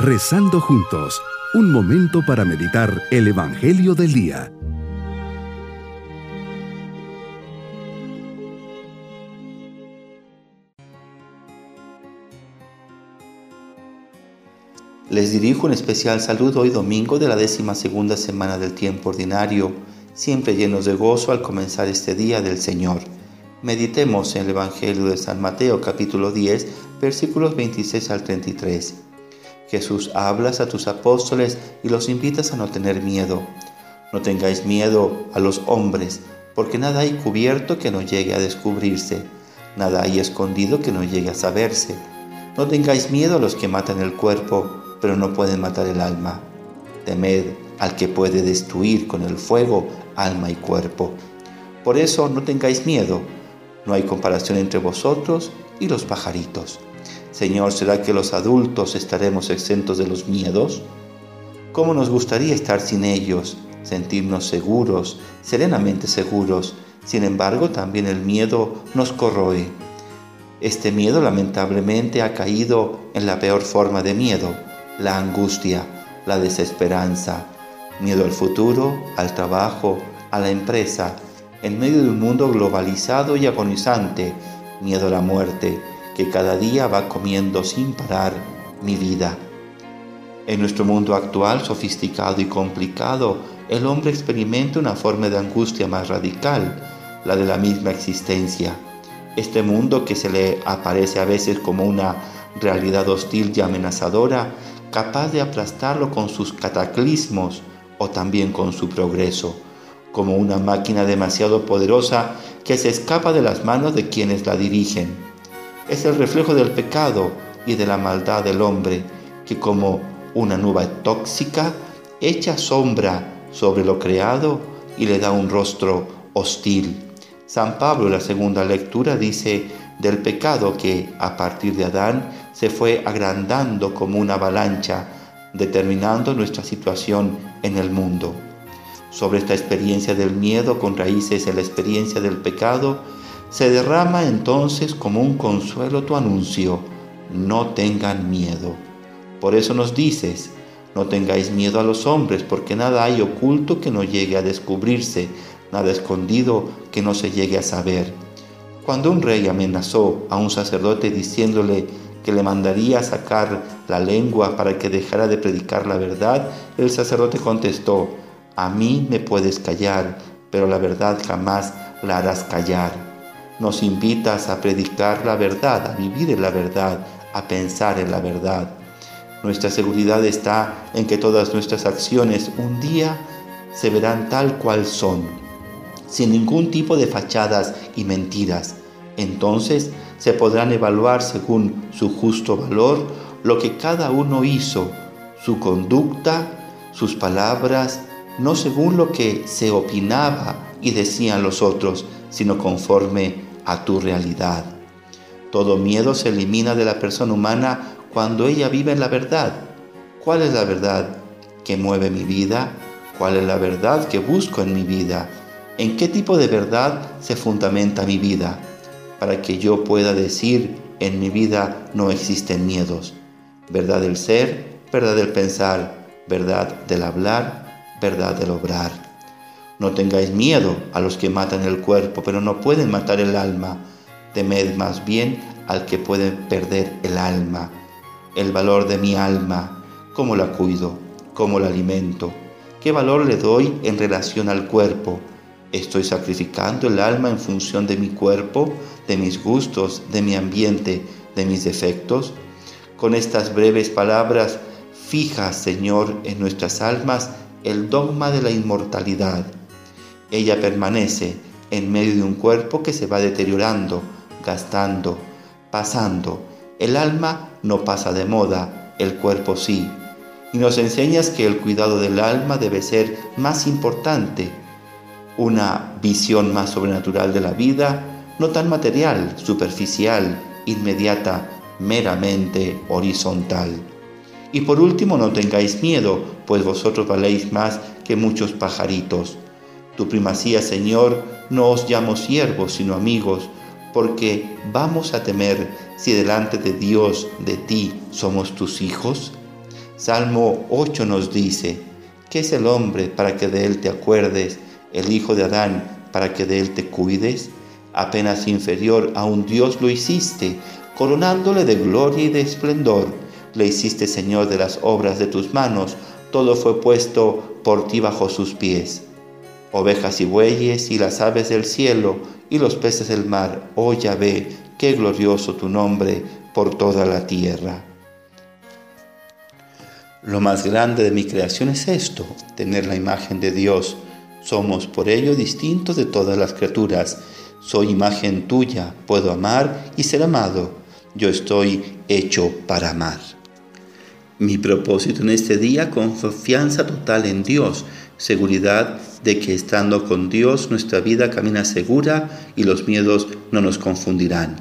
Rezando juntos, un momento para meditar el Evangelio del Día. Les dirijo un especial saludo hoy domingo de la décima segunda semana del tiempo ordinario, siempre llenos de gozo al comenzar este día del Señor. Meditemos en el Evangelio de San Mateo capítulo 10 versículos 26 al 33. Jesús hablas a tus apóstoles y los invitas a no tener miedo. No tengáis miedo a los hombres, porque nada hay cubierto que no llegue a descubrirse, nada hay escondido que no llegue a saberse. No tengáis miedo a los que matan el cuerpo, pero no pueden matar el alma. Temed al que puede destruir con el fuego alma y cuerpo. Por eso no tengáis miedo, no hay comparación entre vosotros y los pajaritos. Señor, ¿será que los adultos estaremos exentos de los miedos? ¿Cómo nos gustaría estar sin ellos, sentirnos seguros, serenamente seguros? Sin embargo, también el miedo nos corroe. Este miedo lamentablemente ha caído en la peor forma de miedo, la angustia, la desesperanza, miedo al futuro, al trabajo, a la empresa, en medio de un mundo globalizado y agonizante, miedo a la muerte, que cada día va comiendo sin parar mi vida. En nuestro mundo actual, sofisticado y complicado, el hombre experimenta una forma de angustia más radical, la de la misma existencia. Este mundo que se le aparece a veces como una realidad hostil y amenazadora, capaz de aplastarlo con sus cataclismos o también con su progreso, como una máquina demasiado poderosa que se escapa de las manos de quienes la dirigen es el reflejo del pecado y de la maldad del hombre, que como una nube tóxica echa sombra sobre lo creado y le da un rostro hostil. San Pablo en la segunda lectura dice del pecado que a partir de Adán se fue agrandando como una avalancha, determinando nuestra situación en el mundo. Sobre esta experiencia del miedo con raíces en la experiencia del pecado, se derrama entonces como un consuelo tu anuncio, no tengan miedo. Por eso nos dices, no tengáis miedo a los hombres, porque nada hay oculto que no llegue a descubrirse, nada escondido que no se llegue a saber. Cuando un rey amenazó a un sacerdote diciéndole que le mandaría sacar la lengua para que dejara de predicar la verdad, el sacerdote contestó, a mí me puedes callar, pero la verdad jamás la harás callar. Nos invitas a predicar la verdad, a vivir en la verdad, a pensar en la verdad. Nuestra seguridad está en que todas nuestras acciones un día se verán tal cual son, sin ningún tipo de fachadas y mentiras. Entonces se podrán evaluar según su justo valor lo que cada uno hizo, su conducta, sus palabras, no según lo que se opinaba y decían los otros, sino conforme a tu realidad. Todo miedo se elimina de la persona humana cuando ella vive en la verdad. ¿Cuál es la verdad que mueve mi vida? ¿Cuál es la verdad que busco en mi vida? ¿En qué tipo de verdad se fundamenta mi vida? Para que yo pueda decir, en mi vida no existen miedos. Verdad del ser, verdad del pensar, verdad del hablar, verdad del obrar. No tengáis miedo a los que matan el cuerpo, pero no pueden matar el alma. Temed más bien al que puede perder el alma. El valor de mi alma, cómo la cuido, cómo la alimento, qué valor le doy en relación al cuerpo. Estoy sacrificando el alma en función de mi cuerpo, de mis gustos, de mi ambiente, de mis defectos. Con estas breves palabras, fija, Señor, en nuestras almas el dogma de la inmortalidad ella permanece en medio de un cuerpo que se va deteriorando, gastando, pasando. El alma no pasa de moda, el cuerpo sí. Y nos enseñas que el cuidado del alma debe ser más importante, una visión más sobrenatural de la vida, no tan material, superficial, inmediata, meramente horizontal. Y por último, no tengáis miedo, pues vosotros valéis más que muchos pajaritos. Tu primacía, Señor, no os llamo siervos, sino amigos, porque vamos a temer si delante de Dios, de ti, somos tus hijos. Salmo 8 nos dice, ¿qué es el hombre para que de él te acuerdes? El hijo de Adán para que de él te cuides? Apenas inferior a un Dios lo hiciste, coronándole de gloria y de esplendor. Le hiciste Señor de las obras de tus manos, todo fue puesto por ti bajo sus pies. Ovejas y bueyes y las aves del cielo y los peces del mar, oh Yahvé, qué glorioso tu nombre por toda la tierra. Lo más grande de mi creación es esto, tener la imagen de Dios. Somos por ello distintos de todas las criaturas. Soy imagen tuya, puedo amar y ser amado. Yo estoy hecho para amar. Mi propósito en este día, confianza total en Dios, seguridad de que estando con Dios nuestra vida camina segura y los miedos no nos confundirán.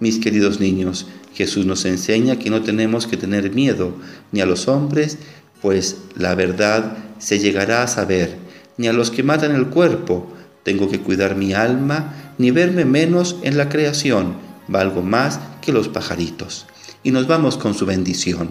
Mis queridos niños, Jesús nos enseña que no tenemos que tener miedo ni a los hombres, pues la verdad se llegará a saber, ni a los que matan el cuerpo. Tengo que cuidar mi alma, ni verme menos en la creación, valgo más que los pajaritos. Y nos vamos con su bendición.